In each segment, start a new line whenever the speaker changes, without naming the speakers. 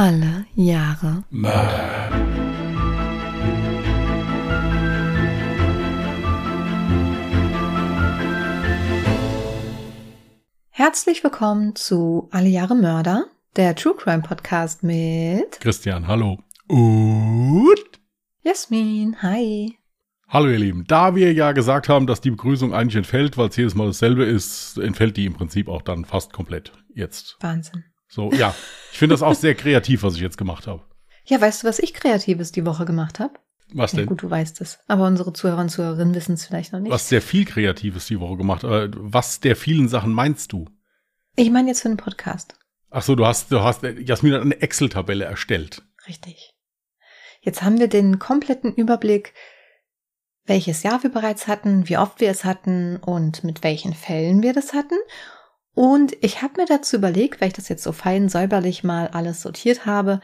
Alle Jahre
Mörder.
Herzlich willkommen zu Alle Jahre Mörder, der True Crime Podcast mit
Christian, hallo. Und
Jasmin. Hi.
hallo ihr Lieben. Da wir ja gesagt haben, dass die Begrüßung eigentlich entfällt, weil es jedes Mal dasselbe ist, entfällt die im Prinzip auch dann fast komplett jetzt.
Wahnsinn.
So, ja. Ich finde das auch sehr kreativ, was ich jetzt gemacht habe.
Ja, weißt du, was ich Kreatives die Woche gemacht habe?
Was
Ja
denn?
gut, du weißt es. Aber unsere Zuhörer und Zuhörerinnen wissen es vielleicht noch nicht.
Was sehr viel Kreatives die Woche gemacht. Aber was der vielen Sachen meinst du?
Ich meine jetzt für einen Podcast.
Ach so, du hast, du hast, Jasmin hat eine Excel-Tabelle erstellt.
Richtig. Jetzt haben wir den kompletten Überblick, welches Jahr wir bereits hatten, wie oft wir es hatten und mit welchen Fällen wir das hatten. Und ich habe mir dazu überlegt, weil ich das jetzt so fein säuberlich mal alles sortiert habe,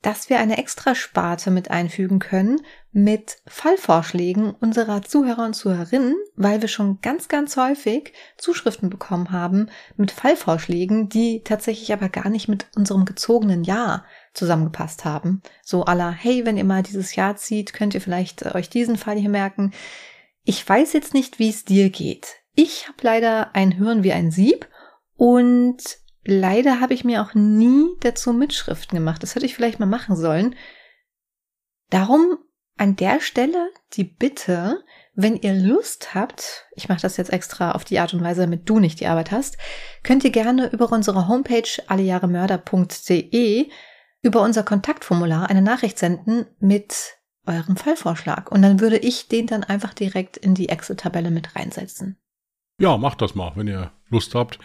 dass wir eine extra Sparte mit einfügen können mit Fallvorschlägen unserer Zuhörer und Zuhörerinnen, weil wir schon ganz, ganz häufig Zuschriften bekommen haben mit Fallvorschlägen, die tatsächlich aber gar nicht mit unserem gezogenen Jahr zusammengepasst haben. So aller, hey, wenn ihr mal dieses Jahr zieht, könnt ihr vielleicht äh, euch diesen Fall hier merken. Ich weiß jetzt nicht, wie es dir geht. Ich habe leider ein Hören wie ein Sieb und leider habe ich mir auch nie dazu Mitschriften gemacht. Das hätte ich vielleicht mal machen sollen. Darum an der Stelle die Bitte, wenn ihr Lust habt, ich mache das jetzt extra auf die Art und Weise, damit du nicht die Arbeit hast, könnt ihr gerne über unsere Homepage allejahremörder.de über unser Kontaktformular eine Nachricht senden mit eurem Fallvorschlag. Und dann würde ich den dann einfach direkt in die Excel-Tabelle mit reinsetzen.
Ja, macht das mal, wenn ihr Lust habt.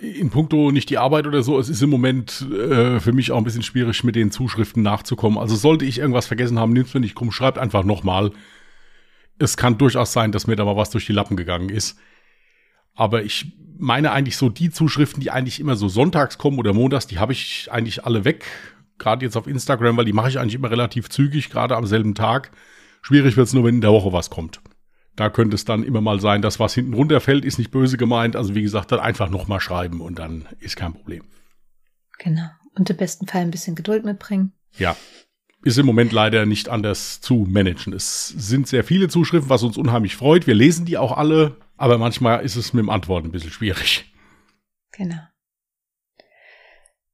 In puncto nicht die Arbeit oder so, es ist im Moment äh, für mich auch ein bisschen schwierig, mit den Zuschriften nachzukommen. Also sollte ich irgendwas vergessen haben, nimmt's mir nicht krumm, schreibt einfach nochmal. Es kann durchaus sein, dass mir da mal was durch die Lappen gegangen ist. Aber ich meine eigentlich so die Zuschriften, die eigentlich immer so sonntags kommen oder montags, die habe ich eigentlich alle weg. Gerade jetzt auf Instagram, weil die mache ich eigentlich immer relativ zügig, gerade am selben Tag. Schwierig wird's nur, wenn in der Woche was kommt. Da könnte es dann immer mal sein, dass was hinten runterfällt, ist nicht böse gemeint. Also wie gesagt, dann einfach nochmal schreiben und dann ist kein Problem.
Genau. Und im besten Fall ein bisschen Geduld mitbringen.
Ja, ist im Moment leider nicht anders zu managen. Es sind sehr viele Zuschriften, was uns unheimlich freut. Wir lesen die auch alle, aber manchmal ist es mit dem Antworten ein bisschen schwierig.
Genau.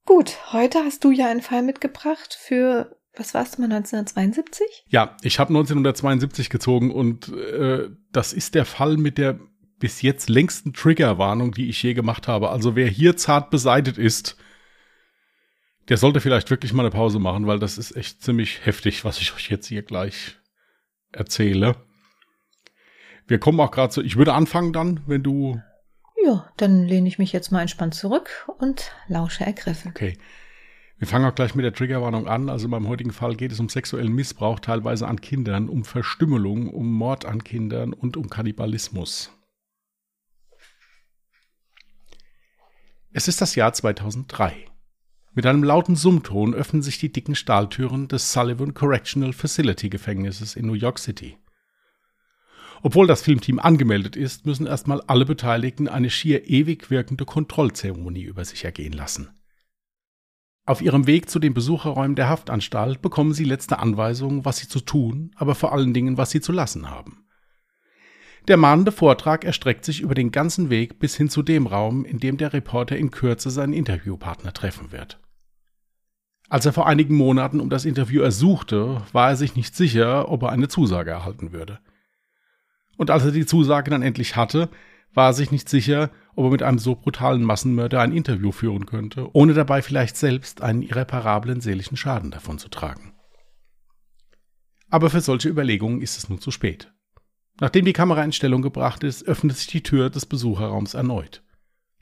Gut, heute hast du ja einen Fall mitgebracht für, was warst du mal, 1972?
Ja, ich habe 1972 gezogen und äh, das ist der Fall mit der bis jetzt längsten Triggerwarnung, die ich je gemacht habe. Also wer hier zart beseitet ist, der sollte vielleicht wirklich mal eine Pause machen, weil das ist echt ziemlich heftig, was ich euch jetzt hier gleich erzähle. Wir kommen auch gerade so, ich würde anfangen dann, wenn du
Ja, dann lehne ich mich jetzt mal entspannt zurück und lausche ergriffen.
Okay. Wir fangen auch gleich mit der Triggerwarnung an. Also beim heutigen Fall geht es um sexuellen Missbrauch, teilweise an Kindern, um Verstümmelung, um Mord an Kindern und um Kannibalismus. Es ist das Jahr 2003. Mit einem lauten Summton öffnen sich die dicken Stahltüren des Sullivan Correctional Facility Gefängnisses in New York City. Obwohl das Filmteam angemeldet ist, müssen erstmal alle Beteiligten eine schier ewig wirkende Kontrollzeremonie über sich ergehen lassen. Auf ihrem Weg zu den Besucherräumen der Haftanstalt bekommen sie letzte Anweisungen, was sie zu tun, aber vor allen Dingen, was sie zu lassen haben. Der mahnende Vortrag erstreckt sich über den ganzen Weg bis hin zu dem Raum, in dem der Reporter in Kürze seinen Interviewpartner treffen wird. Als er vor einigen Monaten um das Interview ersuchte, war er sich nicht sicher, ob er eine Zusage erhalten würde. Und als er die Zusage dann endlich hatte, war er sich nicht sicher, ob er mit einem so brutalen Massenmörder ein Interview führen könnte, ohne dabei vielleicht selbst einen irreparablen seelischen Schaden davonzutragen. Aber für solche Überlegungen ist es nun zu spät. Nachdem die Kamera in Stellung gebracht ist, öffnet sich die Tür des Besucherraums erneut.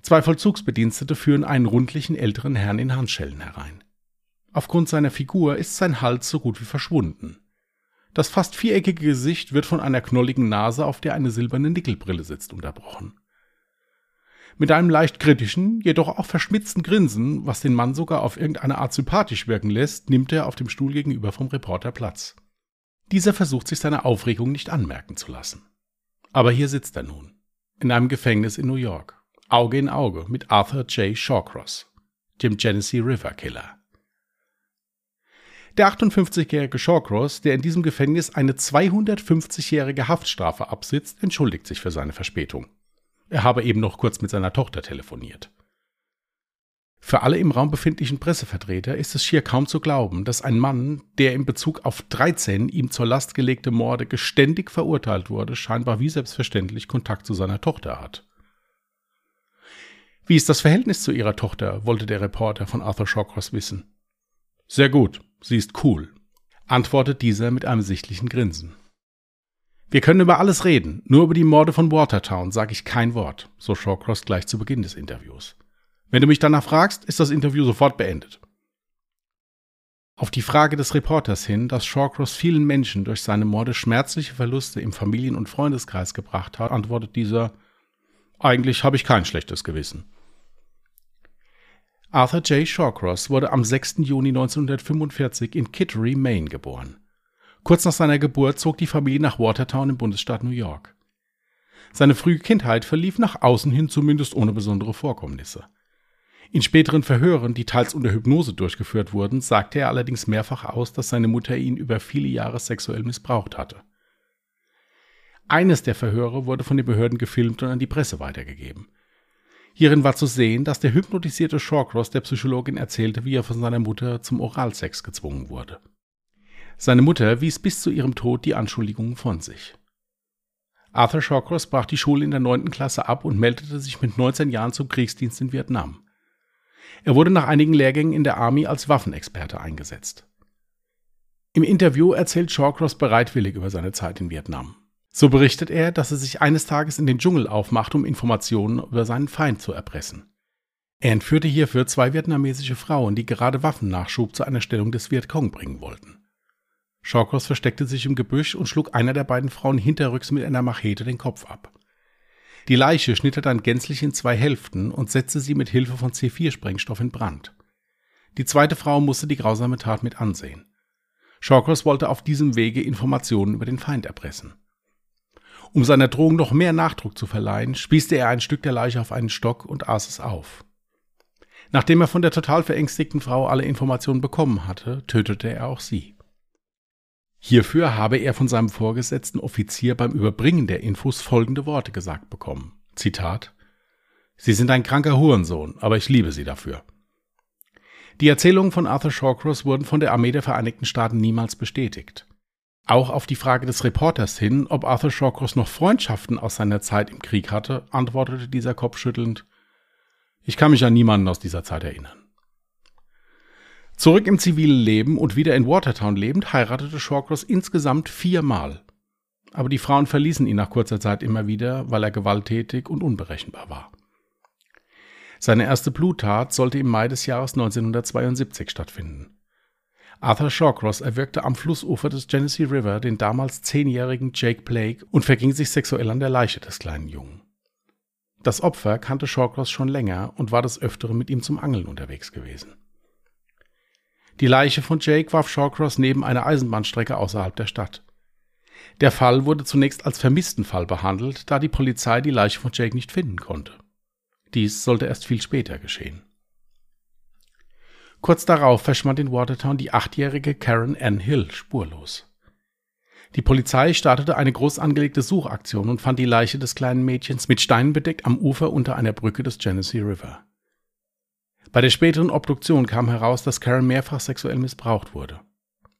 Zwei Vollzugsbedienstete führen einen rundlichen älteren Herrn in Handschellen herein. Aufgrund seiner Figur ist sein Hals so gut wie verschwunden. Das fast viereckige Gesicht wird von einer knolligen Nase, auf der eine silberne Nickelbrille sitzt, unterbrochen. Mit einem leicht kritischen, jedoch auch verschmitzten Grinsen, was den Mann sogar auf irgendeine Art sympathisch wirken lässt, nimmt er auf dem Stuhl gegenüber vom Reporter Platz. Dieser versucht sich seine Aufregung nicht anmerken zu lassen. Aber hier sitzt er nun, in einem Gefängnis in New York, Auge in Auge mit Arthur J. Shawcross, dem Genesee River Killer. Der 58-jährige Shawcross, der in diesem Gefängnis eine 250-jährige Haftstrafe absitzt, entschuldigt sich für seine Verspätung. Er habe eben noch kurz mit seiner Tochter telefoniert. Für alle im Raum befindlichen Pressevertreter ist es schier kaum zu glauben, dass ein Mann, der in Bezug auf 13 ihm zur Last gelegte Morde geständig verurteilt wurde, scheinbar wie selbstverständlich Kontakt zu seiner Tochter hat. Wie ist das Verhältnis zu ihrer Tochter, wollte der Reporter von Arthur Shawcross wissen. Sehr gut, sie ist cool, antwortet dieser mit einem sichtlichen Grinsen. Wir können über alles reden, nur über die Morde von Watertown sage ich kein Wort, so Shawcross gleich zu Beginn des Interviews. Wenn du mich danach fragst, ist das Interview sofort beendet. Auf die Frage des Reporters hin, dass Shawcross vielen Menschen durch seine Morde schmerzliche Verluste im Familien- und Freundeskreis gebracht hat, antwortet dieser, eigentlich habe ich kein schlechtes Gewissen. Arthur J. Shawcross wurde am 6. Juni 1945 in Kittery, Maine geboren. Kurz nach seiner Geburt zog die Familie nach Watertown im Bundesstaat New York. Seine frühe Kindheit verlief nach außen hin zumindest ohne besondere Vorkommnisse. In späteren Verhören, die teils unter Hypnose durchgeführt wurden, sagte er allerdings mehrfach aus, dass seine Mutter ihn über viele Jahre sexuell missbraucht hatte. Eines der Verhöre wurde von den Behörden gefilmt und an die Presse weitergegeben. Hierin war zu sehen, dass der hypnotisierte Shawcross der Psychologin erzählte, wie er von seiner Mutter zum Oralsex gezwungen wurde. Seine Mutter wies bis zu ihrem Tod die Anschuldigungen von sich. Arthur Shawcross brach die Schule in der neunten Klasse ab und meldete sich mit 19 Jahren zum Kriegsdienst in Vietnam. Er wurde nach einigen Lehrgängen in der Army als Waffenexperte eingesetzt. Im Interview erzählt Shawcross bereitwillig über seine Zeit in Vietnam. So berichtet er, dass er sich eines Tages in den Dschungel aufmacht, um Informationen über seinen Feind zu erpressen. Er entführte hierfür zwei vietnamesische Frauen, die gerade Waffennachschub zu einer Stellung des Vietcong bringen wollten. Shawcross versteckte sich im Gebüsch und schlug einer der beiden Frauen hinterrücks mit einer Machete den Kopf ab. Die Leiche schnitt er dann gänzlich in zwei Hälften und setzte sie mit Hilfe von C4-Sprengstoff in Brand. Die zweite Frau musste die grausame Tat mit ansehen. Shawcross wollte auf diesem Wege Informationen über den Feind erpressen. Um seiner Drohung noch mehr Nachdruck zu verleihen, spießte er ein Stück der Leiche auf einen Stock und aß es auf. Nachdem er von der total verängstigten Frau alle Informationen bekommen hatte, tötete er auch sie. Hierfür habe er von seinem vorgesetzten Offizier beim Überbringen der Infos folgende Worte gesagt bekommen. Zitat Sie sind ein kranker Hurensohn, aber ich liebe Sie dafür. Die Erzählungen von Arthur Shawcross wurden von der Armee der Vereinigten Staaten niemals bestätigt. Auch auf die Frage des Reporters hin, ob Arthur Shawcross noch Freundschaften aus seiner Zeit im Krieg hatte, antwortete dieser kopfschüttelnd, ich kann mich an niemanden aus dieser Zeit erinnern. Zurück im zivilen Leben und wieder in Watertown lebend, heiratete Shawcross insgesamt viermal. Aber die Frauen verließen ihn nach kurzer Zeit immer wieder, weil er gewalttätig und unberechenbar war. Seine erste Bluttat sollte im Mai des Jahres 1972 stattfinden. Arthur Shawcross erwürgte am Flussufer des Genesee River den damals zehnjährigen Jake Blake und verging sich sexuell an der Leiche des kleinen Jungen. Das Opfer kannte Shawcross schon länger und war des Öfteren mit ihm zum Angeln unterwegs gewesen. Die Leiche von Jake warf Shawcross neben einer Eisenbahnstrecke außerhalb der Stadt. Der Fall wurde zunächst als Vermisstenfall behandelt, da die Polizei die Leiche von Jake nicht finden konnte. Dies sollte erst viel später geschehen. Kurz darauf verschwand in Watertown die achtjährige Karen Ann Hill spurlos. Die Polizei startete eine groß angelegte Suchaktion und fand die Leiche des kleinen Mädchens mit Steinen bedeckt am Ufer unter einer Brücke des Genesee River. Bei der späteren Obduktion kam heraus, dass Karen mehrfach sexuell missbraucht wurde.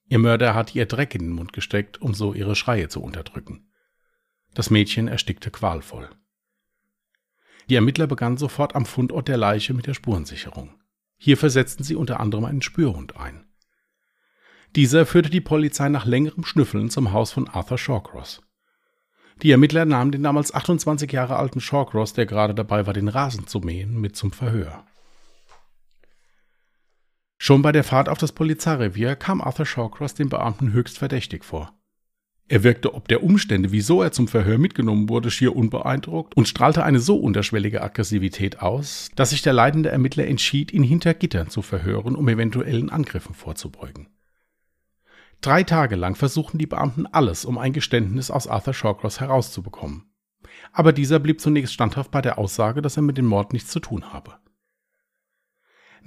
Ihr Mörder hatte ihr Dreck in den Mund gesteckt, um so ihre Schreie zu unterdrücken. Das Mädchen erstickte qualvoll. Die Ermittler begannen sofort am Fundort der Leiche mit der Spurensicherung. Hier versetzten sie unter anderem einen Spürhund ein. Dieser führte die Polizei nach längerem Schnüffeln zum Haus von Arthur Shawcross. Die Ermittler nahmen den damals 28 Jahre alten Shawcross, der gerade dabei war, den Rasen zu mähen, mit zum Verhör. Schon bei der Fahrt auf das Polizeirevier kam Arthur Shawcross den Beamten höchst verdächtig vor. Er wirkte ob der Umstände, wieso er zum Verhör mitgenommen wurde, schier unbeeindruckt und strahlte eine so unterschwellige Aggressivität aus, dass sich der leidende Ermittler entschied, ihn hinter Gittern zu verhören, um eventuellen Angriffen vorzubeugen. Drei Tage lang versuchten die Beamten alles, um ein Geständnis aus Arthur Shawcross herauszubekommen. Aber dieser blieb zunächst standhaft bei der Aussage, dass er mit dem Mord nichts zu tun habe.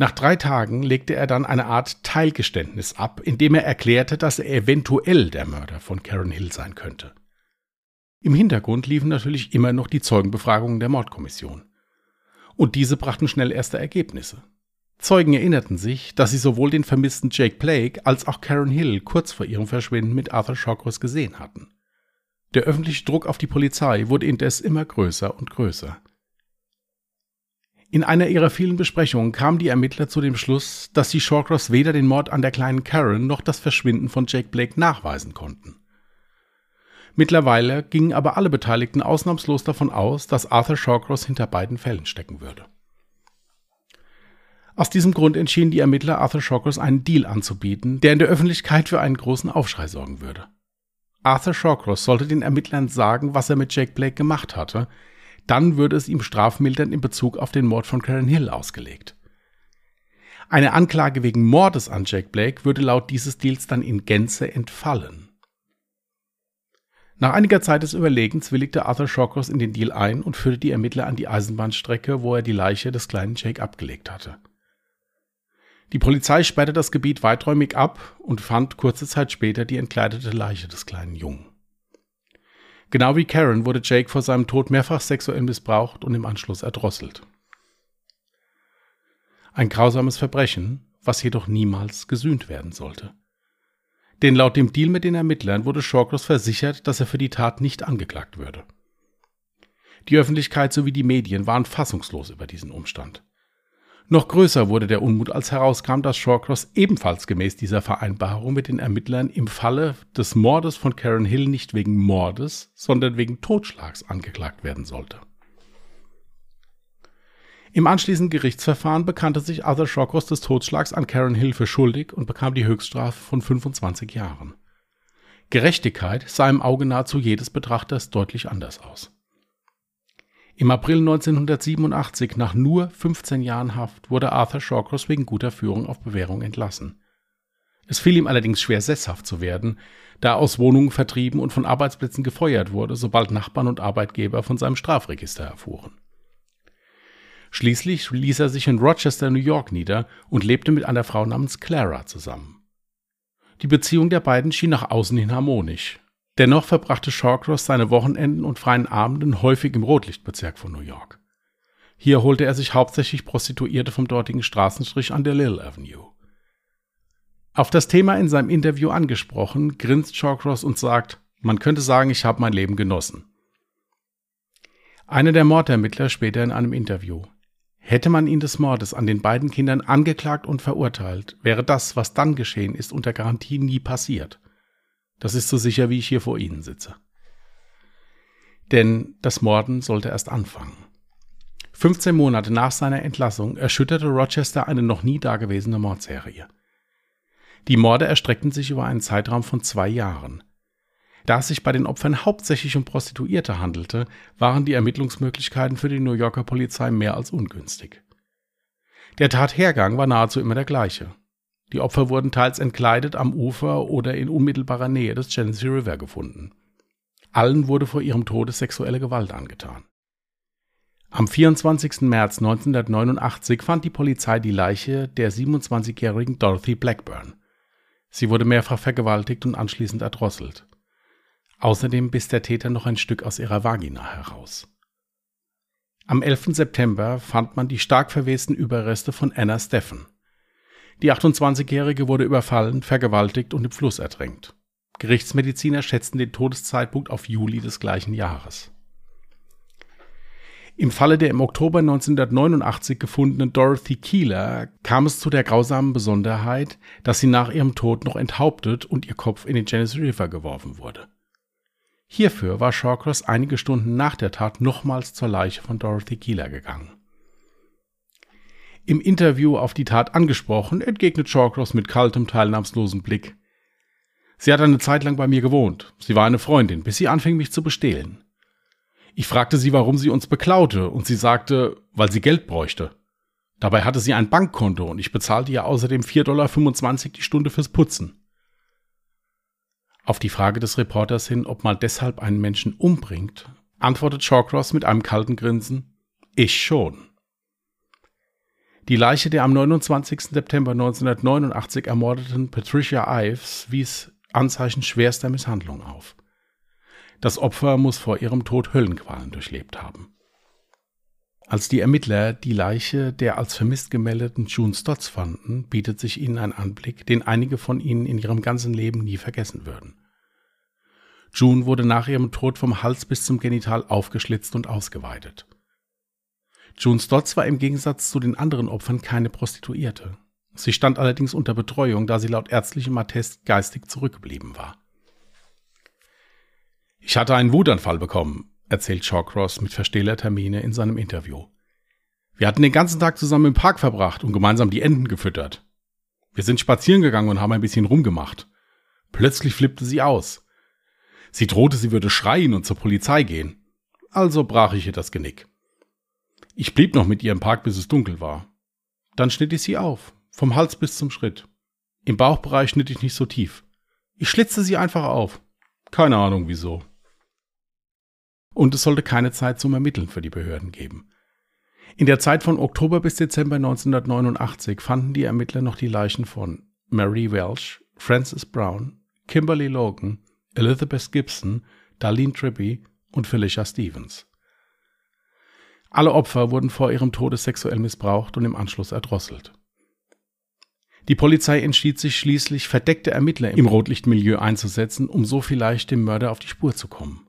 Nach drei Tagen legte er dann eine Art Teilgeständnis ab, in dem er erklärte, dass er eventuell der Mörder von Karen Hill sein könnte. Im Hintergrund liefen natürlich immer noch die Zeugenbefragungen der Mordkommission. Und diese brachten schnell erste Ergebnisse. Zeugen erinnerten sich, dass sie sowohl den vermissten Jake Blake als auch Karen Hill kurz vor ihrem Verschwinden mit Arthur Shawcross gesehen hatten. Der öffentliche Druck auf die Polizei wurde indes immer größer und größer. In einer ihrer vielen Besprechungen kamen die Ermittler zu dem Schluss, dass die Shawcross weder den Mord an der kleinen Karen noch das Verschwinden von Jake Blake nachweisen konnten. Mittlerweile gingen aber alle Beteiligten ausnahmslos davon aus, dass Arthur Shawcross hinter beiden Fällen stecken würde. Aus diesem Grund entschieden die Ermittler Arthur Shawcross einen Deal anzubieten, der in der Öffentlichkeit für einen großen Aufschrei sorgen würde. Arthur Shawcross sollte den Ermittlern sagen, was er mit Jake Blake gemacht hatte, dann würde es ihm strafmildernd in Bezug auf den Mord von Karen Hill ausgelegt. Eine Anklage wegen Mordes an Jake Blake würde laut dieses Deals dann in Gänze entfallen. Nach einiger Zeit des Überlegens willigte Arthur Shawcross in den Deal ein und führte die Ermittler an die Eisenbahnstrecke, wo er die Leiche des kleinen Jake abgelegt hatte. Die Polizei sperrte das Gebiet weiträumig ab und fand kurze Zeit später die entkleidete Leiche des kleinen Jungen. Genau wie Karen wurde Jake vor seinem Tod mehrfach sexuell missbraucht und im Anschluss erdrosselt. Ein grausames Verbrechen, was jedoch niemals gesühnt werden sollte. Denn laut dem Deal mit den Ermittlern wurde Shawcross versichert, dass er für die Tat nicht angeklagt würde. Die Öffentlichkeit sowie die Medien waren fassungslos über diesen Umstand. Noch größer wurde der Unmut, als herauskam, dass Shawcross ebenfalls gemäß dieser Vereinbarung mit den Ermittlern im Falle des Mordes von Karen Hill nicht wegen Mordes, sondern wegen Totschlags angeklagt werden sollte. Im anschließenden Gerichtsverfahren bekannte sich Arthur Shawcross des Totschlags an Karen Hill für schuldig und bekam die Höchststrafe von 25 Jahren. Gerechtigkeit sah im Auge nahezu jedes Betrachters deutlich anders aus. Im April 1987, nach nur 15 Jahren Haft, wurde Arthur Shawcross wegen guter Führung auf Bewährung entlassen. Es fiel ihm allerdings schwer, sesshaft zu werden, da er aus Wohnungen vertrieben und von Arbeitsplätzen gefeuert wurde, sobald Nachbarn und Arbeitgeber von seinem Strafregister erfuhren. Schließlich ließ er sich in Rochester, New York nieder und lebte mit einer Frau namens Clara zusammen. Die Beziehung der beiden schien nach außen hin harmonisch, Dennoch verbrachte Shawcross seine Wochenenden und freien Abenden häufig im Rotlichtbezirk von New York. Hier holte er sich hauptsächlich Prostituierte vom dortigen Straßenstrich an der Lil Avenue. Auf das Thema in seinem Interview angesprochen, grinst Shawcross und sagt, man könnte sagen, ich habe mein Leben genossen. Einer der Mordermittler später in einem Interview. Hätte man ihn des Mordes an den beiden Kindern angeklagt und verurteilt, wäre das, was dann geschehen ist, unter Garantie nie passiert. Das ist so sicher, wie ich hier vor Ihnen sitze. Denn das Morden sollte erst anfangen. 15 Monate nach seiner Entlassung erschütterte Rochester eine noch nie dagewesene Mordserie. Die Morde erstreckten sich über einen Zeitraum von zwei Jahren. Da es sich bei den Opfern hauptsächlich um Prostituierte handelte, waren die Ermittlungsmöglichkeiten für die New Yorker Polizei mehr als ungünstig. Der Tathergang war nahezu immer der gleiche. Die Opfer wurden teils entkleidet am Ufer oder in unmittelbarer Nähe des Genesee River gefunden. Allen wurde vor ihrem Tode sexuelle Gewalt angetan. Am 24. März 1989 fand die Polizei die Leiche der 27-jährigen Dorothy Blackburn. Sie wurde mehrfach vergewaltigt und anschließend erdrosselt. Außerdem biss der Täter noch ein Stück aus ihrer Vagina heraus. Am 11. September fand man die stark verwesten Überreste von Anna Steffen. Die 28-Jährige wurde überfallen, vergewaltigt und im Fluss ertränkt. Gerichtsmediziner schätzten den Todeszeitpunkt auf Juli des gleichen Jahres. Im Falle der im Oktober 1989 gefundenen Dorothy Keeler kam es zu der grausamen Besonderheit, dass sie nach ihrem Tod noch enthauptet und ihr Kopf in den Genesee River geworfen wurde. Hierfür war Shawcross einige Stunden nach der Tat nochmals zur Leiche von Dorothy Keeler gegangen. Im Interview auf die Tat angesprochen, entgegnet Shawcross mit kaltem, teilnahmslosem Blick. Sie hat eine Zeit lang bei mir gewohnt. Sie war eine Freundin, bis sie anfing, mich zu bestehlen. Ich fragte sie, warum sie uns beklaute, und sie sagte, weil sie Geld bräuchte. Dabei hatte sie ein Bankkonto und ich bezahlte ihr außerdem 4,25 Dollar die Stunde fürs Putzen. Auf die Frage des Reporters hin, ob man deshalb einen Menschen umbringt, antwortet Shawcross mit einem kalten Grinsen, ich schon. Die Leiche der am 29. September 1989 ermordeten Patricia Ives wies Anzeichen schwerster Misshandlung auf. Das Opfer muss vor ihrem Tod Höllenqualen durchlebt haben. Als die Ermittler die Leiche der als vermisst gemeldeten June Stotts fanden, bietet sich ihnen ein Anblick, den einige von ihnen in ihrem ganzen Leben nie vergessen würden. June wurde nach ihrem Tod vom Hals bis zum Genital aufgeschlitzt und ausgeweidet. June Stotts war im Gegensatz zu den anderen Opfern keine Prostituierte. Sie stand allerdings unter Betreuung, da sie laut ärztlichem Attest geistig zurückgeblieben war. Ich hatte einen Wutanfall bekommen, erzählt Shawcross mit verstählter Miene in seinem Interview. Wir hatten den ganzen Tag zusammen im Park verbracht und gemeinsam die Enten gefüttert. Wir sind spazieren gegangen und haben ein bisschen rumgemacht. Plötzlich flippte sie aus. Sie drohte, sie würde schreien und zur Polizei gehen. Also brach ich ihr das Genick. Ich blieb noch mit ihr im Park, bis es dunkel war. Dann schnitt ich sie auf, vom Hals bis zum Schritt. Im Bauchbereich schnitt ich nicht so tief. Ich schlitzte sie einfach auf. Keine Ahnung wieso und es sollte keine Zeit zum Ermitteln für die Behörden geben. In der Zeit von Oktober bis Dezember 1989 fanden die Ermittler noch die Leichen von Mary Welsh, Frances Brown, Kimberly Logan, Elizabeth Gibson, Darlene Tribby und Felicia Stevens. Alle Opfer wurden vor ihrem Tode sexuell missbraucht und im Anschluss erdrosselt. Die Polizei entschied sich schließlich, verdeckte Ermittler im Rotlichtmilieu einzusetzen, um so vielleicht dem Mörder auf die Spur zu kommen.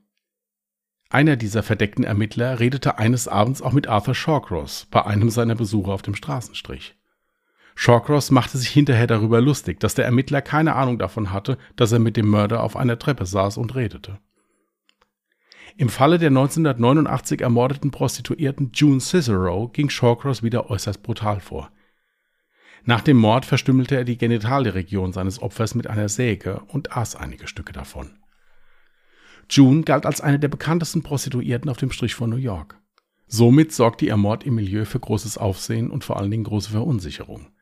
Einer dieser verdeckten Ermittler redete eines Abends auch mit Arthur Shawcross bei einem seiner Besuche auf dem Straßenstrich. Shawcross machte sich hinterher darüber lustig, dass der Ermittler keine Ahnung davon hatte, dass er mit dem Mörder auf einer Treppe saß und redete. Im Falle der 1989 ermordeten Prostituierten June Cicero ging Shawcross wieder äußerst brutal vor. Nach dem Mord verstümmelte er die Genitalregion seines Opfers mit einer Säge und aß einige Stücke davon. June galt als eine der bekanntesten Prostituierten auf dem Strich von New York. Somit sorgte ihr Mord im Milieu für großes Aufsehen und vor allen Dingen große Verunsicherung.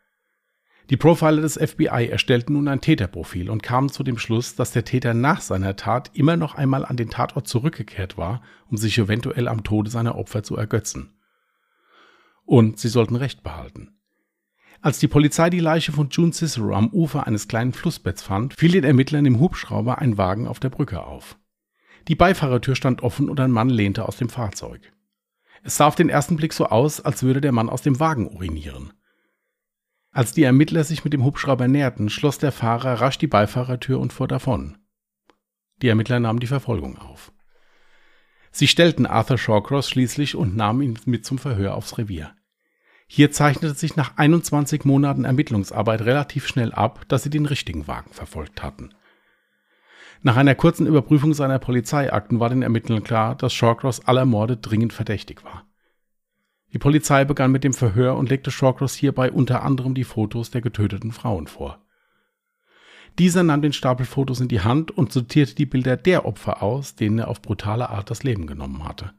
Die Profiler des FBI erstellten nun ein Täterprofil und kamen zu dem Schluss, dass der Täter nach seiner Tat immer noch einmal an den Tatort zurückgekehrt war, um sich eventuell am Tode seiner Opfer zu ergötzen. Und sie sollten Recht behalten. Als die Polizei die Leiche von June Cicero am Ufer eines kleinen Flussbetts fand, fiel den Ermittlern im Hubschrauber ein Wagen auf der Brücke auf. Die Beifahrertür stand offen und ein Mann lehnte aus dem Fahrzeug. Es sah auf den ersten Blick so aus, als würde der Mann aus dem Wagen urinieren. Als die Ermittler sich mit dem Hubschrauber näherten, schloss der Fahrer rasch die Beifahrertür und fuhr davon. Die Ermittler nahmen die Verfolgung auf. Sie stellten Arthur Shawcross schließlich und nahmen ihn mit zum Verhör aufs Revier. Hier zeichnete sich nach 21 Monaten Ermittlungsarbeit relativ schnell ab, dass sie den richtigen Wagen verfolgt hatten. Nach einer kurzen Überprüfung seiner Polizeiakten war den Ermittlern klar, dass Shawcross aller Morde dringend verdächtig war. Die Polizei begann mit dem Verhör und legte Shawcross hierbei unter anderem die Fotos der getöteten Frauen vor. Dieser nahm den Stapel Fotos in die Hand und sortierte die Bilder der Opfer aus, denen er auf brutale Art das Leben genommen hatte.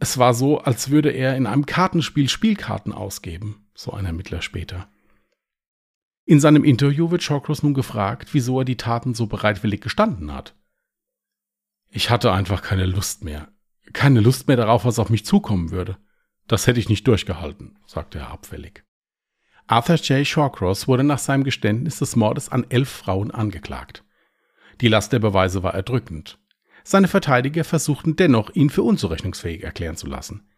Es war so, als würde er in einem Kartenspiel Spielkarten ausgeben, so ein Ermittler später. In seinem Interview wird Shawcross nun gefragt, wieso er die Taten so bereitwillig gestanden hat. Ich hatte einfach keine Lust mehr. Keine Lust mehr darauf, was auf mich zukommen würde. Das hätte ich nicht durchgehalten, sagte er abfällig. Arthur J. Shawcross wurde nach seinem Geständnis des Mordes an elf Frauen angeklagt. Die Last der Beweise war erdrückend. Seine Verteidiger versuchten dennoch, ihn für unzurechnungsfähig erklären zu lassen.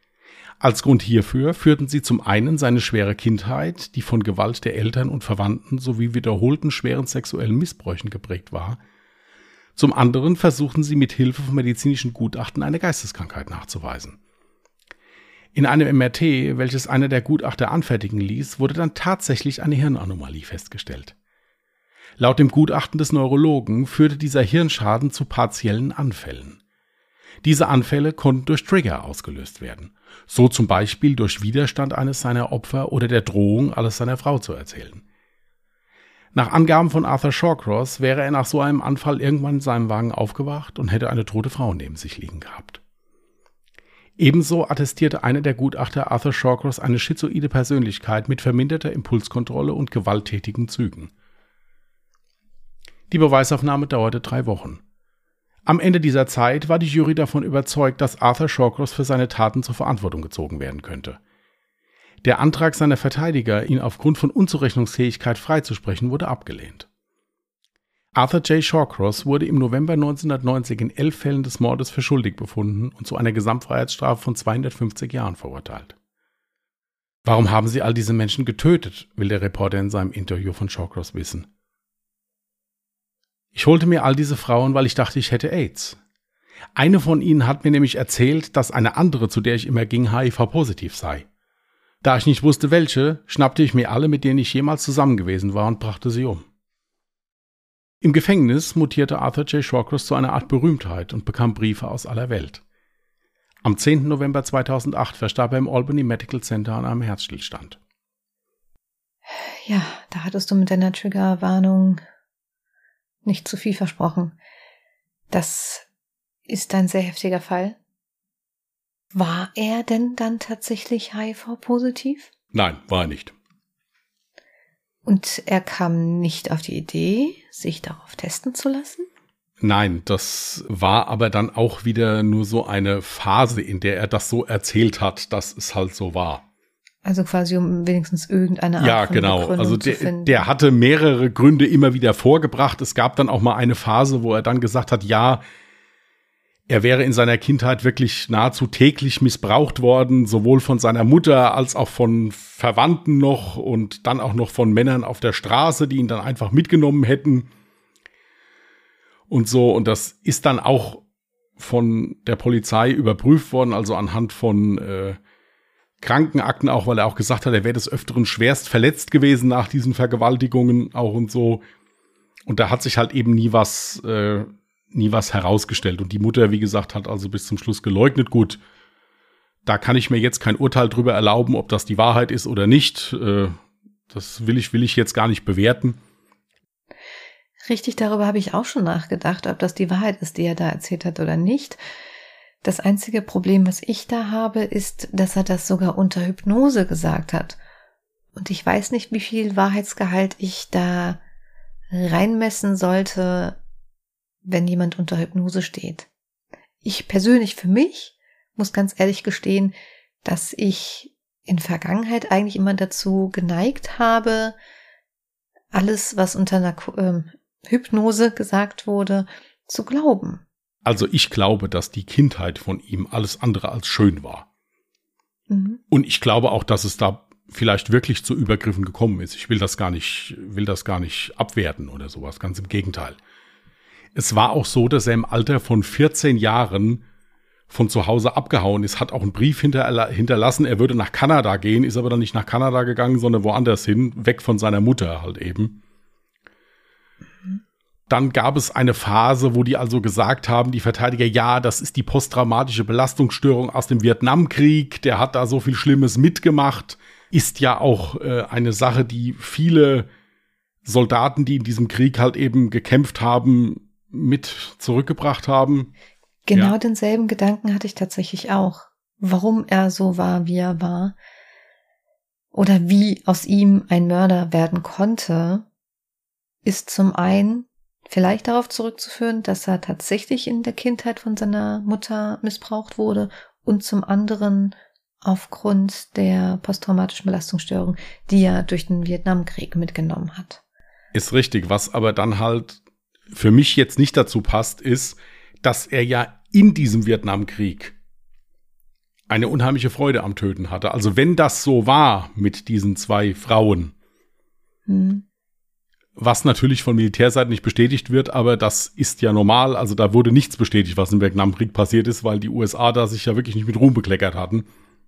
Als Grund hierfür führten sie zum einen seine schwere Kindheit, die von Gewalt der Eltern und Verwandten sowie wiederholten schweren sexuellen Missbräuchen geprägt war. Zum anderen versuchten sie mit Hilfe von medizinischen Gutachten eine Geisteskrankheit nachzuweisen. In einem MRT, welches einer der Gutachter anfertigen ließ, wurde dann tatsächlich eine Hirnanomalie festgestellt. Laut dem Gutachten des Neurologen führte dieser Hirnschaden zu partiellen Anfällen. Diese Anfälle konnten durch Trigger ausgelöst werden so zum Beispiel durch Widerstand eines seiner Opfer oder der Drohung, alles seiner Frau zu erzählen. Nach Angaben von Arthur Shawcross wäre er nach so einem Anfall irgendwann in seinem Wagen aufgewacht und hätte eine tote Frau neben sich liegen gehabt. Ebenso attestierte einer der Gutachter Arthur Shawcross eine schizoide Persönlichkeit mit verminderter Impulskontrolle und gewalttätigen Zügen. Die Beweisaufnahme dauerte drei Wochen. Am Ende dieser Zeit war die Jury davon überzeugt, dass Arthur Shawcross für seine Taten zur Verantwortung gezogen werden könnte. Der Antrag seiner Verteidiger, ihn aufgrund von Unzurechnungsfähigkeit freizusprechen, wurde abgelehnt. Arthur J. Shawcross wurde im November 1990 in elf Fällen des Mordes für schuldig befunden und zu einer Gesamtfreiheitsstrafe von 250 Jahren verurteilt. Warum haben Sie all diese Menschen getötet, will der Reporter in seinem Interview von Shawcross wissen. Ich holte mir all diese Frauen, weil ich dachte, ich hätte AIDS. Eine von ihnen hat mir nämlich erzählt, dass eine andere, zu der ich immer ging, HIV-positiv sei. Da ich nicht wusste, welche, schnappte ich mir alle, mit denen ich jemals zusammen gewesen war und brachte sie um. Im Gefängnis mutierte Arthur J. Shawcross zu einer Art Berühmtheit und bekam Briefe aus aller Welt. Am 10. November 2008 verstarb er im Albany Medical Center an einem Herzstillstand.
Ja, da hattest du mit deiner Triggerwarnung nicht zu viel versprochen. Das ist ein sehr heftiger Fall. War er denn dann tatsächlich HIV-positiv?
Nein, war er nicht.
Und er kam nicht auf die Idee, sich darauf testen zu lassen?
Nein, das war aber dann auch wieder nur so eine Phase, in der er das so erzählt hat, dass es halt so war.
Also quasi um wenigstens irgendeine Art
ja,
von
genau.
Begründung
Also
zu
der,
finden.
der hatte mehrere Gründe immer wieder vorgebracht. Es gab dann auch mal eine Phase, wo er dann gesagt hat, ja, er wäre in seiner Kindheit wirklich nahezu täglich missbraucht worden, sowohl von seiner Mutter als auch von Verwandten noch und dann auch noch von Männern auf der Straße, die ihn dann einfach mitgenommen hätten. Und so, und das ist dann auch von der Polizei überprüft worden, also anhand von äh, Krankenakten auch, weil er auch gesagt hat, er wäre des Öfteren schwerst verletzt gewesen nach diesen Vergewaltigungen auch und so. Und da hat sich halt eben nie was, äh, nie was herausgestellt. Und die Mutter, wie gesagt, hat also bis zum Schluss geleugnet. Gut, da kann ich mir jetzt kein Urteil drüber erlauben, ob das die Wahrheit ist oder nicht. Äh, das will ich, will ich jetzt gar nicht bewerten.
Richtig, darüber habe ich auch schon nachgedacht, ob das die Wahrheit ist, die er da erzählt hat oder nicht. Das einzige Problem, was ich da habe, ist, dass er das sogar unter Hypnose gesagt hat. Und ich weiß nicht, wie viel Wahrheitsgehalt ich da reinmessen sollte, wenn jemand unter Hypnose steht. Ich persönlich für mich muss ganz ehrlich gestehen, dass ich in Vergangenheit eigentlich immer dazu geneigt habe, alles, was unter einer ähm, Hypnose gesagt wurde, zu glauben.
Also ich glaube, dass die Kindheit von ihm alles andere als schön war.
Mhm.
Und ich glaube auch, dass es da vielleicht wirklich zu Übergriffen gekommen ist. Ich will das gar nicht, will das gar nicht abwerten oder sowas. Ganz im Gegenteil. Es war auch so, dass er im Alter von 14 Jahren von zu Hause abgehauen ist, hat auch einen Brief hinter, hinterlassen, er würde nach Kanada gehen, ist aber dann nicht nach Kanada gegangen, sondern woanders hin, weg von seiner Mutter halt eben. Dann gab es eine Phase, wo die also gesagt haben, die Verteidiger, ja, das ist die posttraumatische Belastungsstörung aus dem Vietnamkrieg, der hat da so viel Schlimmes mitgemacht. Ist ja auch äh, eine Sache, die viele Soldaten, die in diesem Krieg halt eben gekämpft haben, mit zurückgebracht haben.
Genau
Ja.
denselben Gedanken hatte ich tatsächlich auch. Warum er so war, wie er war. Oder wie aus ihm ein Mörder werden konnte, ist zum einen vielleicht darauf zurückzuführen, dass er tatsächlich in der Kindheit von seiner Mutter missbraucht wurde und zum anderen aufgrund der posttraumatischen Belastungsstörung, die er durch den Vietnamkrieg mitgenommen hat.
Ist richtig. Was aber dann halt für mich jetzt nicht dazu passt, ist, dass er ja in diesem Vietnamkrieg eine unheimliche Freude am Töten hatte. Also wenn das so war mit diesen zwei Frauen,
Hm.
was natürlich von Militärseite nicht bestätigt wird, aber das ist ja normal. Also da wurde nichts bestätigt, was im Vietnamkrieg passiert ist, weil die USA da sich ja wirklich nicht mit Ruhm bekleckert hatten.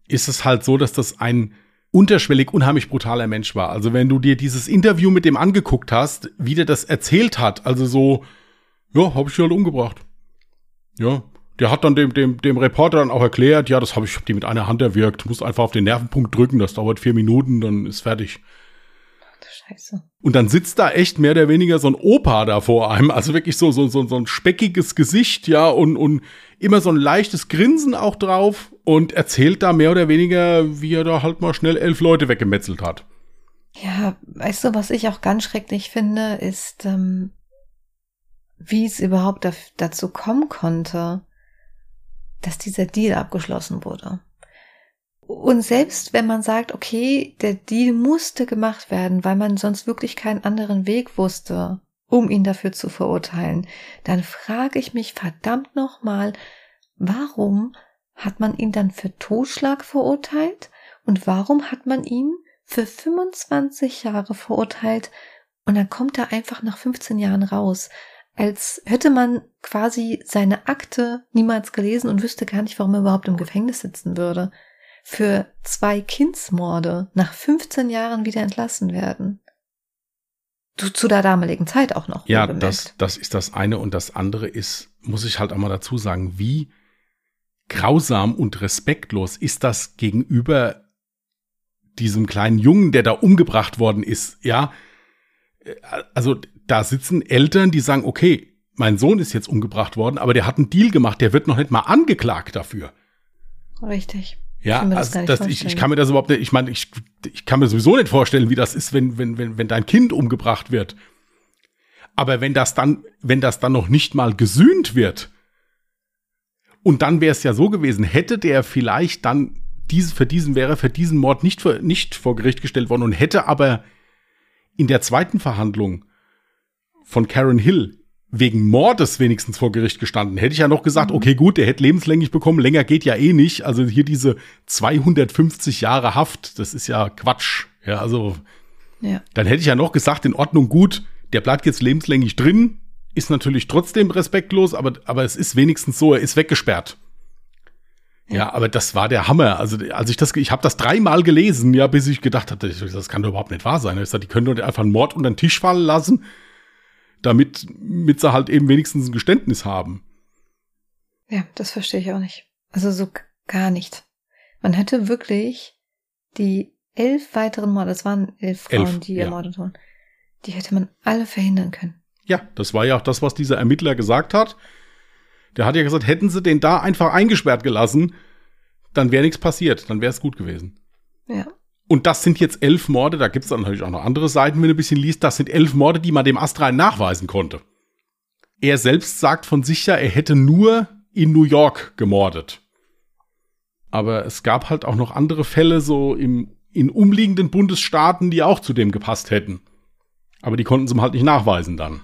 Ist es halt so, dass das ein unterschwellig unheimlich brutaler Mensch war. Also wenn du dir dieses Interview mit dem angeguckt hast, wie der das erzählt hat, also so, ja, hab ich die halt umgebracht. Ja, der hat dann dem, dem, dem Reporter dann auch erklärt, ja, das habe ich hab die mit einer Hand erwirkt, muss einfach auf den Nervenpunkt drücken, das dauert vier Minuten, dann ist fertig.
Scheiße.
Und dann sitzt da echt mehr oder weniger so ein Opa da vor einem, also wirklich so, so, so, so ein speckiges Gesicht, ja, und, und immer so ein leichtes Grinsen auch drauf und erzählt da mehr oder weniger, wie er da halt mal schnell elf Leute weggemetzelt hat.
Ja, weißt du, was ich auch ganz schrecklich finde, ist, ähm, wie es überhaupt daf- dazu kommen konnte, dass dieser Deal abgeschlossen wurde. Und selbst wenn man sagt, okay, der Deal musste gemacht werden, weil man sonst wirklich keinen anderen Weg wusste, um ihn dafür zu verurteilen, dann frage ich mich verdammt nochmal, warum hat man ihn dann für Totschlag verurteilt und warum hat man ihn für 25 Jahre verurteilt und dann kommt er einfach nach 15 Jahren raus, als hätte man quasi seine Akte niemals gelesen und wüsste gar nicht, warum er überhaupt im Gefängnis sitzen würde. Für zwei Kindsmorde nach 15 Jahren wieder entlassen werden. Du, zu der damaligen Zeit auch noch.
Ja, das, das ist das eine und das andere ist, muss ich halt auch mal dazu sagen, wie grausam und respektlos ist das gegenüber diesem kleinen Jungen, der da umgebracht worden ist, ja. Also da sitzen Eltern, die sagen, okay, mein Sohn ist jetzt umgebracht worden, aber der hat einen Deal gemacht, der wird noch nicht mal angeklagt dafür.
Richtig.
Ja, ich, also das, ich, ich, kann mir das überhaupt nicht, ich meine, ich, ich kann mir sowieso nicht vorstellen, wie das ist, wenn, wenn, wenn, wenn dein Kind umgebracht wird. Aber wenn das dann, wenn das dann noch nicht mal gesühnt wird, und dann wäre es ja so gewesen, hätte der vielleicht dann diese, für diesen, wäre für diesen Mord nicht, für, nicht vor Gericht gestellt worden und hätte aber in der zweiten Verhandlung von Karen Hill wegen Mordes wenigstens vor Gericht gestanden, hätte ich ja noch gesagt, mhm. okay, gut, der hätte lebenslänglich bekommen, länger geht ja eh nicht. Also hier diese 250 Jahre Haft, das ist ja Quatsch. Ja, also ja. dann hätte ich ja noch gesagt, in Ordnung, gut, der bleibt jetzt lebenslänglich drin, ist natürlich trotzdem respektlos, aber, aber es ist wenigstens so, er ist weggesperrt. Ja. ja, aber das war der Hammer. Also, als ich das, ich habe das dreimal gelesen, ja, bis ich gedacht hatte, das kann doch überhaupt nicht wahr sein. Ich sag, die können doch einfach einen Mord unter den Tisch fallen lassen damit, mit sie halt eben wenigstens ein Geständnis haben.
Ja, das verstehe ich auch nicht. Also so gar nicht. Man hätte wirklich die elf weiteren Morde, das waren elf Frauen, elf, die ermordet ja. wurden, die hätte man alle verhindern können.
Ja, das war ja auch das, was dieser Ermittler gesagt hat. Der hat ja gesagt, hätten sie den da einfach eingesperrt gelassen, dann wäre nichts passiert, dann wäre es gut gewesen.
Ja.
Und das sind jetzt elf Morde, da gibt es dann natürlich auch noch andere Seiten, wenn du ein bisschen liest, das sind elf Morde, die man dem Astrein nachweisen konnte. Er selbst sagt von sich ja, er hätte nur in New York gemordet. Aber es gab halt auch noch andere Fälle so im, in umliegenden Bundesstaaten, die auch zu dem gepasst hätten. Aber die konnten sie ihm halt nicht nachweisen dann.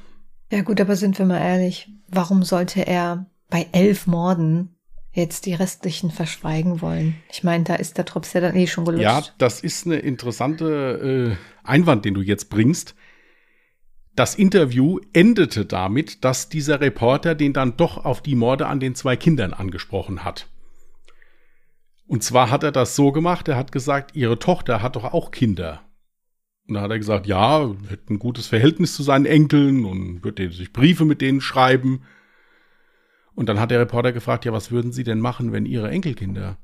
Ja gut, aber sind wir mal ehrlich, warum sollte er bei elf Morden jetzt die restlichen verschweigen wollen. Ich meine, da ist der Drops ja dann eh schon gelutscht.
Ja, das ist eine interessante äh, Einwand, den du jetzt bringst. Das Interview endete damit, dass dieser Reporter den dann doch auf die Morde an den zwei Kindern angesprochen hat. Und zwar hat er das so gemacht, er hat gesagt, ihre Tochter hat doch auch Kinder. Und da hat er gesagt, ja, hätte ein gutes Verhältnis zu seinen Enkeln und würde sich Briefe mit denen schreiben. Und dann hat der Reporter gefragt, ja, was würden Sie denn machen, wenn Ihre Enkelkinder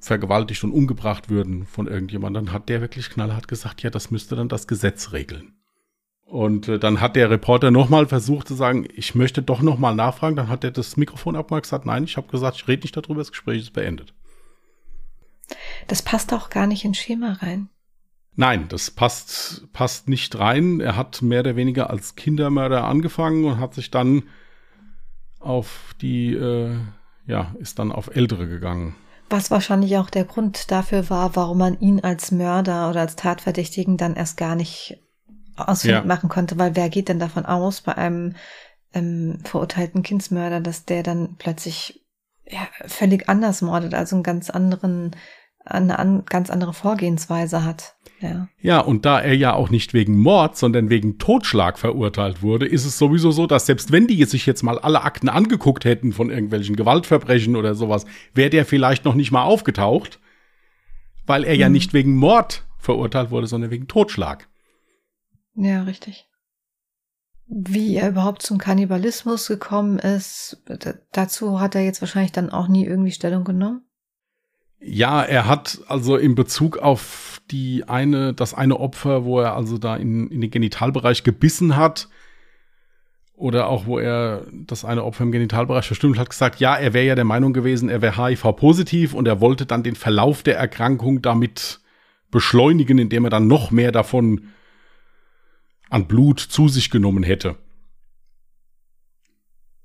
vergewaltigt und umgebracht würden von irgendjemandem? Dann hat der wirklich knallhart gesagt, ja, das müsste dann das Gesetz regeln. Und äh, dann hat der Reporter nochmal versucht zu sagen, ich möchte doch nochmal nachfragen. Dann hat er das Mikrofon abgemacht gesagt, nein, ich habe gesagt, ich rede nicht darüber, das Gespräch ist beendet.
Das passt auch gar nicht ins Schema rein.
Nein, das passt, passt nicht rein. Er hat mehr oder weniger als Kindermörder angefangen und hat sich dann auf die, äh, ja, ist dann auf Ältere gegangen.
Was wahrscheinlich auch der Grund dafür war, warum man ihn als Mörder oder als Tatverdächtigen dann erst gar nicht ausfindig ja. machen konnte, weil wer geht denn davon aus bei einem ähm, verurteilten Kindsmörder, dass der dann plötzlich ja, völlig anders mordet, also einen ganz anderen, eine an, ganz andere Vorgehensweise hat. Ja.
ja, und da er ja auch nicht wegen Mord, sondern wegen Totschlag verurteilt wurde, ist es sowieso so, dass selbst wenn die sich jetzt mal alle Akten angeguckt hätten von irgendwelchen Gewaltverbrechen oder sowas, wäre der vielleicht noch nicht mal aufgetaucht, weil er mhm. ja nicht wegen Mord verurteilt wurde, sondern wegen Totschlag.
Ja, richtig. Wie er überhaupt zum Kannibalismus gekommen ist, dazu hat er jetzt wahrscheinlich dann auch nie irgendwie Stellung genommen.
Ja, er hat also in Bezug auf die eine, das eine Opfer, wo er also da in, in den Genitalbereich gebissen hat, oder auch wo er das eine Opfer im Genitalbereich verstimmt hat, gesagt, ja, er wäre ja der Meinung gewesen, er wäre HIV-positiv und er wollte dann den Verlauf der Erkrankung damit beschleunigen, indem er dann noch mehr davon an Blut zu sich genommen hätte.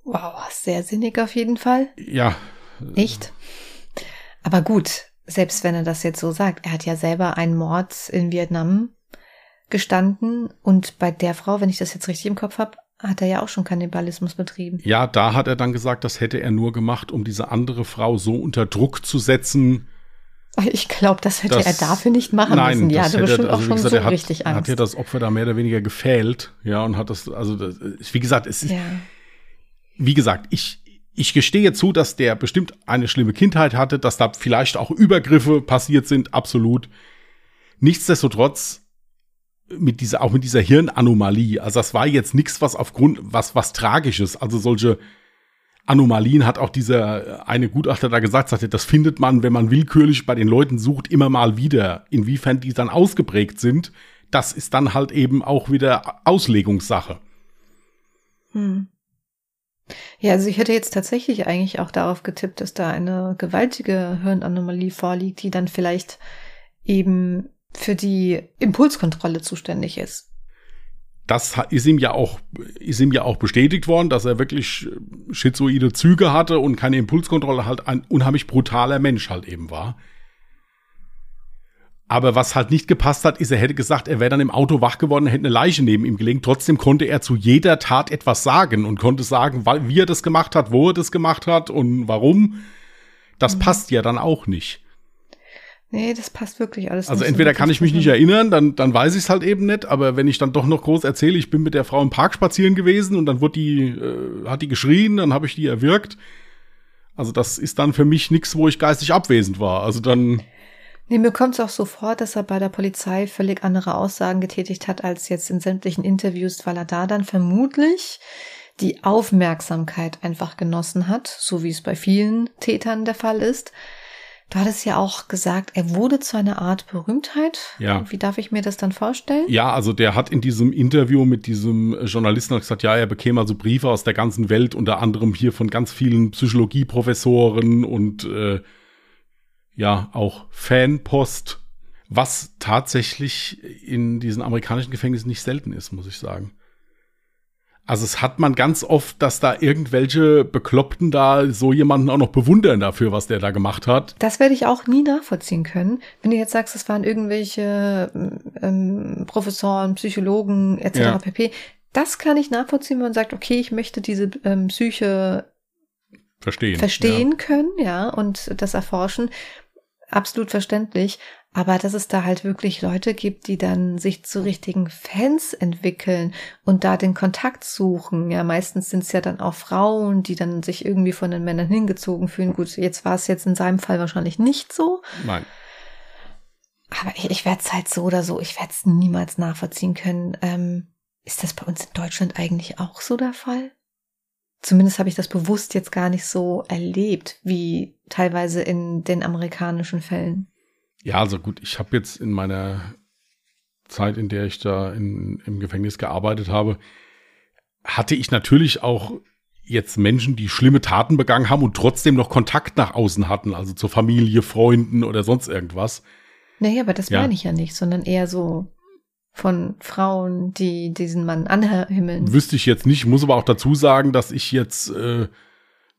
Wow, sehr sinnig auf jeden Fall.
Ja.
Nicht? Aber gut, selbst wenn er das jetzt so sagt, er hat ja selber einen Mord in Vietnam gestanden und bei der Frau, wenn ich das jetzt richtig im Kopf habe, hat er ja auch schon Kannibalismus betrieben.
Ja, da hat er dann gesagt, das hätte er nur gemacht, um diese andere Frau so unter Druck zu setzen.
Ich glaube, das hätte das, er dafür nicht machen
nein,
müssen. Ja,
du
bestimmt
also
auch schon
gesagt,
so
er hat,
richtig Angst.
hat ja das Opfer da mehr oder weniger gefehlt, ja, und hat das, also das, wie gesagt, es ist,
ja.
wie gesagt, ich, ich gestehe zu, dass der bestimmt eine schlimme Kindheit hatte, dass da vielleicht auch Übergriffe passiert sind, absolut. Nichtsdestotrotz mit dieser, auch mit dieser Hirnanomalie. Also das war jetzt nichts, was aufgrund, was, was Tragisches. Also solche Anomalien hat auch dieser eine Gutachter da gesagt, sagte, das findet man, wenn man willkürlich bei den Leuten sucht, immer mal wieder. Inwiefern die dann ausgeprägt sind, das ist dann halt eben auch wieder Auslegungssache.
Hm. Ja, also ich hätte jetzt tatsächlich eigentlich auch darauf getippt, dass da eine gewaltige Hirnanomalie vorliegt, die dann vielleicht eben für die Impulskontrolle zuständig ist.
Das ist ihm ja auch, ist ihm ja auch bestätigt worden, dass er wirklich schizoide Züge hatte und keine Impulskontrolle halt ein unheimlich brutaler Mensch halt eben war. Aber was halt nicht gepasst hat, ist, er hätte gesagt, er wäre dann im Auto wach geworden, hätte eine Leiche neben ihm gelegen. Trotzdem konnte er zu jeder Tat etwas sagen und konnte sagen, wie er das gemacht hat, wo er das gemacht hat und warum. Das mhm. passt ja dann auch nicht.
Nee, das passt wirklich alles.
Also entweder so kann ich mich nicht erinnern, dann, dann weiß ich es halt eben nicht, aber wenn ich dann doch noch groß erzähle, ich bin mit der Frau im Park spazieren gewesen und dann wurde die, äh, hat die geschrien, dann habe ich die erwürgt. Also das ist dann für mich nichts, wo ich geistig abwesend war. Also dann.
Nee, mir kommt es auch so vor, dass er bei der Polizei völlig andere Aussagen getätigt hat als jetzt in sämtlichen Interviews, weil er da dann vermutlich die Aufmerksamkeit einfach genossen hat, so wie es bei vielen Tätern der Fall ist. Du hattest ja auch gesagt, er wurde zu einer Art Berühmtheit.
Ja.
Wie darf ich mir das dann vorstellen?
Ja, also der hat in diesem Interview mit diesem Journalisten gesagt, ja, er bekäme also Briefe aus der ganzen Welt, unter anderem hier von ganz vielen Psychologieprofessoren und äh, ja auch Fanpost, was tatsächlich in diesen amerikanischen Gefängnissen nicht selten ist, muss ich sagen. Also es hat man ganz oft, dass da irgendwelche Bekloppten da so jemanden auch noch bewundern dafür, was der da gemacht hat.
Das werde ich auch nie nachvollziehen können. Wenn du jetzt sagst, es waren irgendwelche ähm, Professoren, Psychologen etc. Ja. pp. Das kann ich nachvollziehen, wenn man sagt, okay, ich möchte diese ähm, Psyche
verstehen,
verstehen ja. können, ja, und das erforschen absolut verständlich. Aber dass es da halt wirklich Leute gibt, die dann sich zu richtigen Fans entwickeln und da den Kontakt suchen. Ja, meistens sind es ja dann auch Frauen, die dann sich irgendwie von den Männern hingezogen fühlen. Gut, jetzt war es jetzt in seinem Fall wahrscheinlich nicht so.
Nein.
Aber ich, ich werde es halt so oder so, ich werde es niemals nachvollziehen können. Ähm, ist das bei uns in Deutschland eigentlich auch so der Fall? Zumindest habe ich das bewusst jetzt gar nicht so erlebt, wie teilweise in den amerikanischen Fällen.
Ja, also gut, ich habe jetzt in meiner Zeit, in der ich da in, im Gefängnis gearbeitet habe, hatte ich natürlich auch jetzt Menschen, die schlimme Taten begangen haben und trotzdem noch Kontakt nach außen hatten, also zur Familie, Freunden oder sonst irgendwas.
Naja, aber das ja. meine ich ja nicht, sondern eher so von Frauen, die diesen Mann anhimmeln.
Wüsste ich jetzt nicht, muss aber auch dazu sagen, dass ich jetzt äh,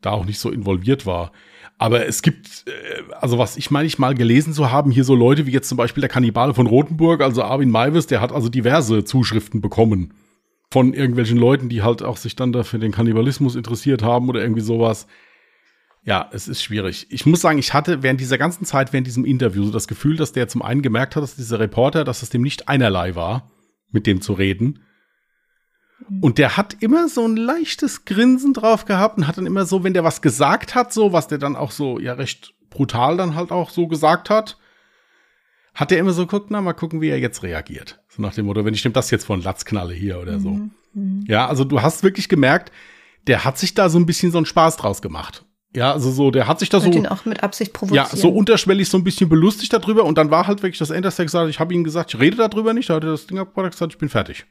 da auch nicht so involviert war. Aber es gibt, äh, also was ich meine, ich mal gelesen zu haben, hier so Leute wie jetzt zum Beispiel der Kannibale von Rothenburg, also Armin Maivis, der hat also diverse Zuschriften bekommen von irgendwelchen Leuten, die halt auch sich dann dafür den Kannibalismus interessiert haben oder irgendwie sowas. Ja, es ist schwierig. Ich muss sagen, ich hatte während dieser ganzen Zeit, während diesem Interview, so das Gefühl, dass der zum einen gemerkt hat, dass dieser Reporter, dass es dem nicht einerlei war, mit dem zu reden. Und der hat immer so ein leichtes Grinsen drauf gehabt und hat dann immer so, wenn der was gesagt hat, so, was der dann auch so, ja, recht brutal dann halt auch so gesagt hat, hat der immer so geguckt, na, mal gucken, wie er jetzt reagiert. So nach dem Motto, wenn ich dem das jetzt von Latz knalle hier oder so. Mhm. mhm. Ja, also du hast wirklich gemerkt, der hat sich da so ein bisschen so einen Spaß draus gemacht. Ja, also so, der hat sich da so.
ihn auch mit Absicht provoziert.
Ja, so unterschwellig so ein bisschen belustigt darüber und dann war halt wirklich das Ende, dass er gesagt ich habe ihm gesagt, ich rede darüber nicht, da hat er das Ding abgebracht gesagt, ich bin fertig.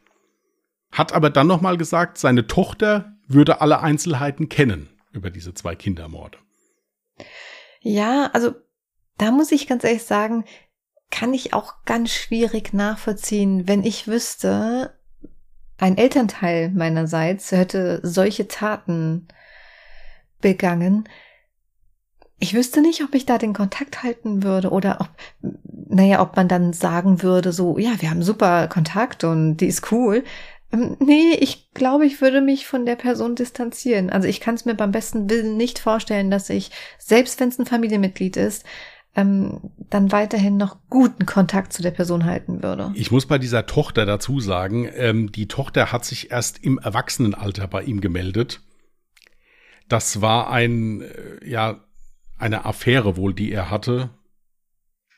Hat aber dann nochmal gesagt, seine Tochter würde alle Einzelheiten kennen über diese zwei Kindermorde.
Ja, also da muss ich ganz ehrlich sagen, kann ich auch ganz schwierig nachvollziehen, wenn ich wüsste, ein Elternteil meinerseits hätte solche Taten begangen. ich wüsste nicht, ob ich da den Kontakt halten würde oder ob, naja, ob man dann sagen würde, so, ja, wir haben super Kontakt und die ist cool. Ähm, nee, ich glaube, ich würde mich von der Person distanzieren. Also ich kann es mir beim besten Willen nicht vorstellen, dass ich, selbst wenn es ein Familienmitglied ist, ähm, dann weiterhin noch guten Kontakt zu der Person halten würde.
Ich muss bei dieser Tochter dazu sagen, ähm, die Tochter hat sich erst im Erwachsenenalter bei ihm gemeldet. Das war ein, äh, ja, eine Affäre wohl, die er hatte,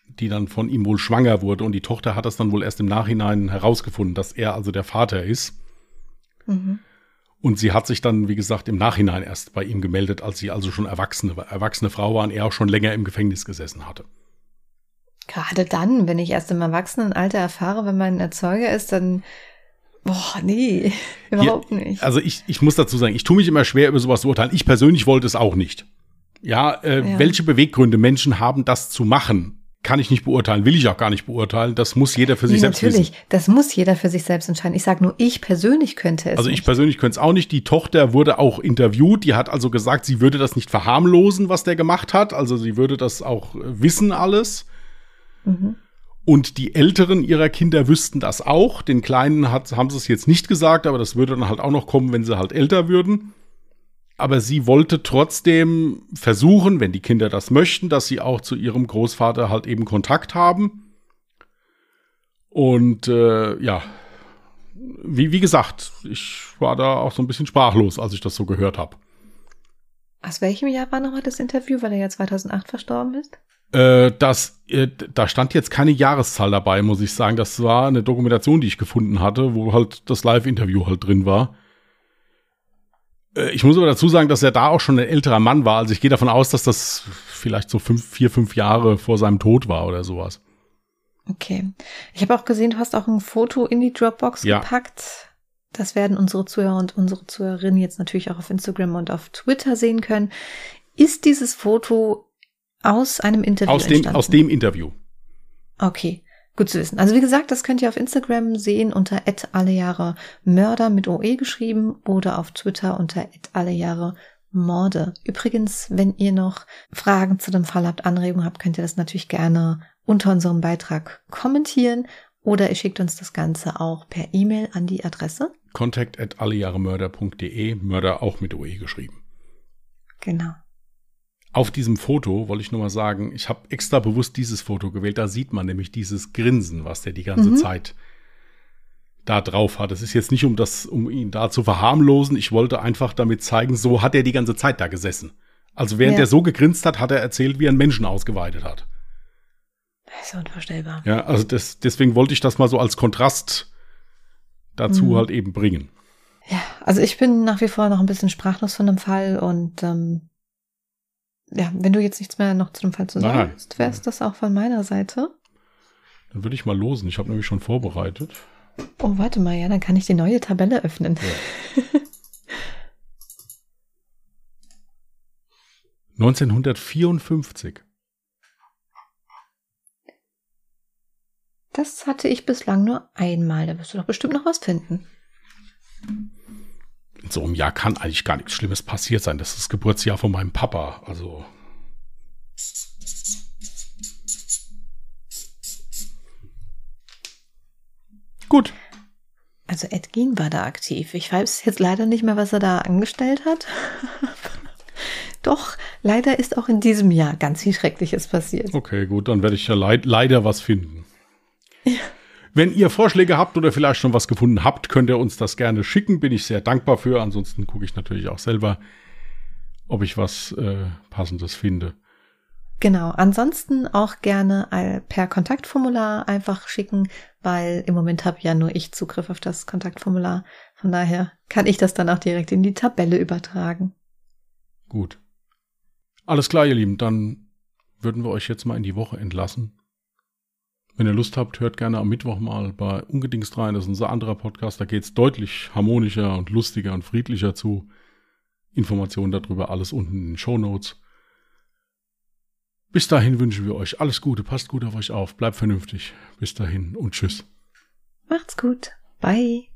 die dann von ihm wohl schwanger wurde. Und die Tochter hat das dann wohl erst im Nachhinein herausgefunden, dass er also der Vater ist. Mhm. Und sie hat sich dann, wie gesagt, im Nachhinein erst bei ihm gemeldet, als sie also schon erwachsene, erwachsene Frau war und er auch schon länger im Gefängnis gesessen hatte.
Gerade dann, wenn ich erst im Erwachsenenalter erfahre, wenn man Erzeuger ist, dann Boah, nee, überhaupt
Hier,
nicht.
Also ich, ich muss dazu sagen, ich tue mich immer schwer, über sowas zu urteilen. Ich persönlich wollte es auch nicht. Ja, äh, ja, welche Beweggründe Menschen haben, das zu machen, kann ich nicht beurteilen, will ich auch gar nicht beurteilen. Das muss jeder für sich nee, selbst
natürlich.
wissen.
das muss jeder für sich selbst entscheiden. Ich sage nur, ich persönlich könnte es.
Also ich
nicht.
persönlich könnte es auch nicht. Die Tochter wurde auch interviewt. Die hat also gesagt, sie würde das nicht verharmlosen, was der gemacht hat. Also sie würde das auch äh, wissen alles. Mhm. Und die Älteren ihrer Kinder wüssten das auch. Den Kleinen hat, haben sie es jetzt nicht gesagt, aber das würde dann halt auch noch kommen, wenn sie halt älter würden aber sie wollte trotzdem versuchen, wenn die Kinder das möchten, dass sie auch zu ihrem Großvater halt eben Kontakt haben. Und äh, ja, wie, wie gesagt, ich war da auch so ein bisschen sprachlos, als ich das so gehört habe.
Aus welchem Jahr war nochmal das Interview, weil er ja 2008 verstorben ist?
Äh, das, äh, da stand jetzt keine Jahreszahl dabei, muss ich sagen. Das war eine Dokumentation, die ich gefunden hatte, wo halt das Live-Interview halt drin war. Äh, ich muss aber dazu sagen, dass er da auch schon ein älterer Mann war. Also ich gehe davon aus, dass das vielleicht so fünf, vier, fünf Jahre vor seinem Tod war oder sowas.
Okay. Ich habe auch gesehen, du hast auch ein Foto in die Dropbox ja. gepackt. Das werden unsere Zuhörer und unsere Zuhörerinnen jetzt natürlich auch auf Instagram und auf Twitter sehen können. Ist dieses Foto aus einem Interview
aus dem, entstanden? Aus dem Interview.
Okay. Gut zu wissen. Also wie gesagt, das könnt ihr auf Instagram sehen unter Jahre Mörder mit OE geschrieben oder auf Twitter unter Jahre Morde. Übrigens, wenn ihr noch Fragen zu dem Fall habt, Anregungen habt, könnt ihr das natürlich gerne unter unserem Beitrag kommentieren oder ihr schickt uns das Ganze auch per E-Mail an die Adresse.
Contact at allejahremörder.de, Mörder auch mit OE geschrieben.
Genau.
Auf diesem Foto wollte ich nur mal sagen, ich habe extra bewusst dieses Foto gewählt. Da sieht man nämlich dieses Grinsen, was der die ganze mhm. Zeit da drauf hat. Es ist jetzt nicht, um das, um ihn da zu verharmlosen. Ich wollte einfach damit zeigen, so hat er die ganze Zeit da gesessen. Also während ja. er so gegrinst hat, hat er erzählt, wie er einen Menschen ausgeweitet hat.
Das ist unvorstellbar.
Ja, also das, deswegen wollte ich das mal so als Kontrast dazu mhm. halt eben bringen.
Ja, also ich bin nach wie vor noch ein bisschen sprachlos von dem Fall und ähm, ja, wenn du jetzt nichts mehr noch zu dem Fall zu sagen hast, wäre es das auch von meiner Seite.
Dann würde ich mal losen. Ich habe nämlich schon vorbereitet.
Oh, warte mal, ja, dann kann ich die neue Tabelle öffnen. Ja.
1954.
Das hatte ich bislang nur einmal. Da wirst du doch bestimmt noch was finden
in so einem Jahr kann eigentlich gar nichts Schlimmes passiert sein. Das ist das Geburtsjahr von meinem Papa. Also. Gut.
Also Ed Gein war da aktiv. Ich weiß jetzt leider nicht mehr, was er da angestellt hat. Doch, leider ist auch in diesem Jahr ganz viel Schreckliches passiert.
Okay, gut, dann werde ich ja leid leider was finden. Ja. Wenn ihr Vorschläge habt oder vielleicht schon was gefunden habt, könnt ihr uns das gerne schicken. Bin ich sehr dankbar für. Ansonsten gucke ich natürlich auch selber, ob ich was äh, Passendes finde.
Genau, ansonsten auch gerne per Kontaktformular einfach schicken, weil im Moment habe ja nur ich Zugriff auf das Kontaktformular. Von daher kann ich das dann auch direkt in die Tabelle übertragen.
Gut. Alles klar, ihr Lieben, dann würden wir euch jetzt mal in die Woche entlassen. Wenn ihr Lust habt, hört gerne am Mittwoch mal bei Ungedingst rein. Das ist unser anderer Podcast. Da geht es deutlich harmonischer und lustiger und friedlicher zu. Informationen darüber alles unten in den Show Notes. Bis dahin wünschen wir euch alles Gute. Passt gut auf euch auf. Bleibt vernünftig. Bis dahin und tschüss.
Macht's gut. Bye.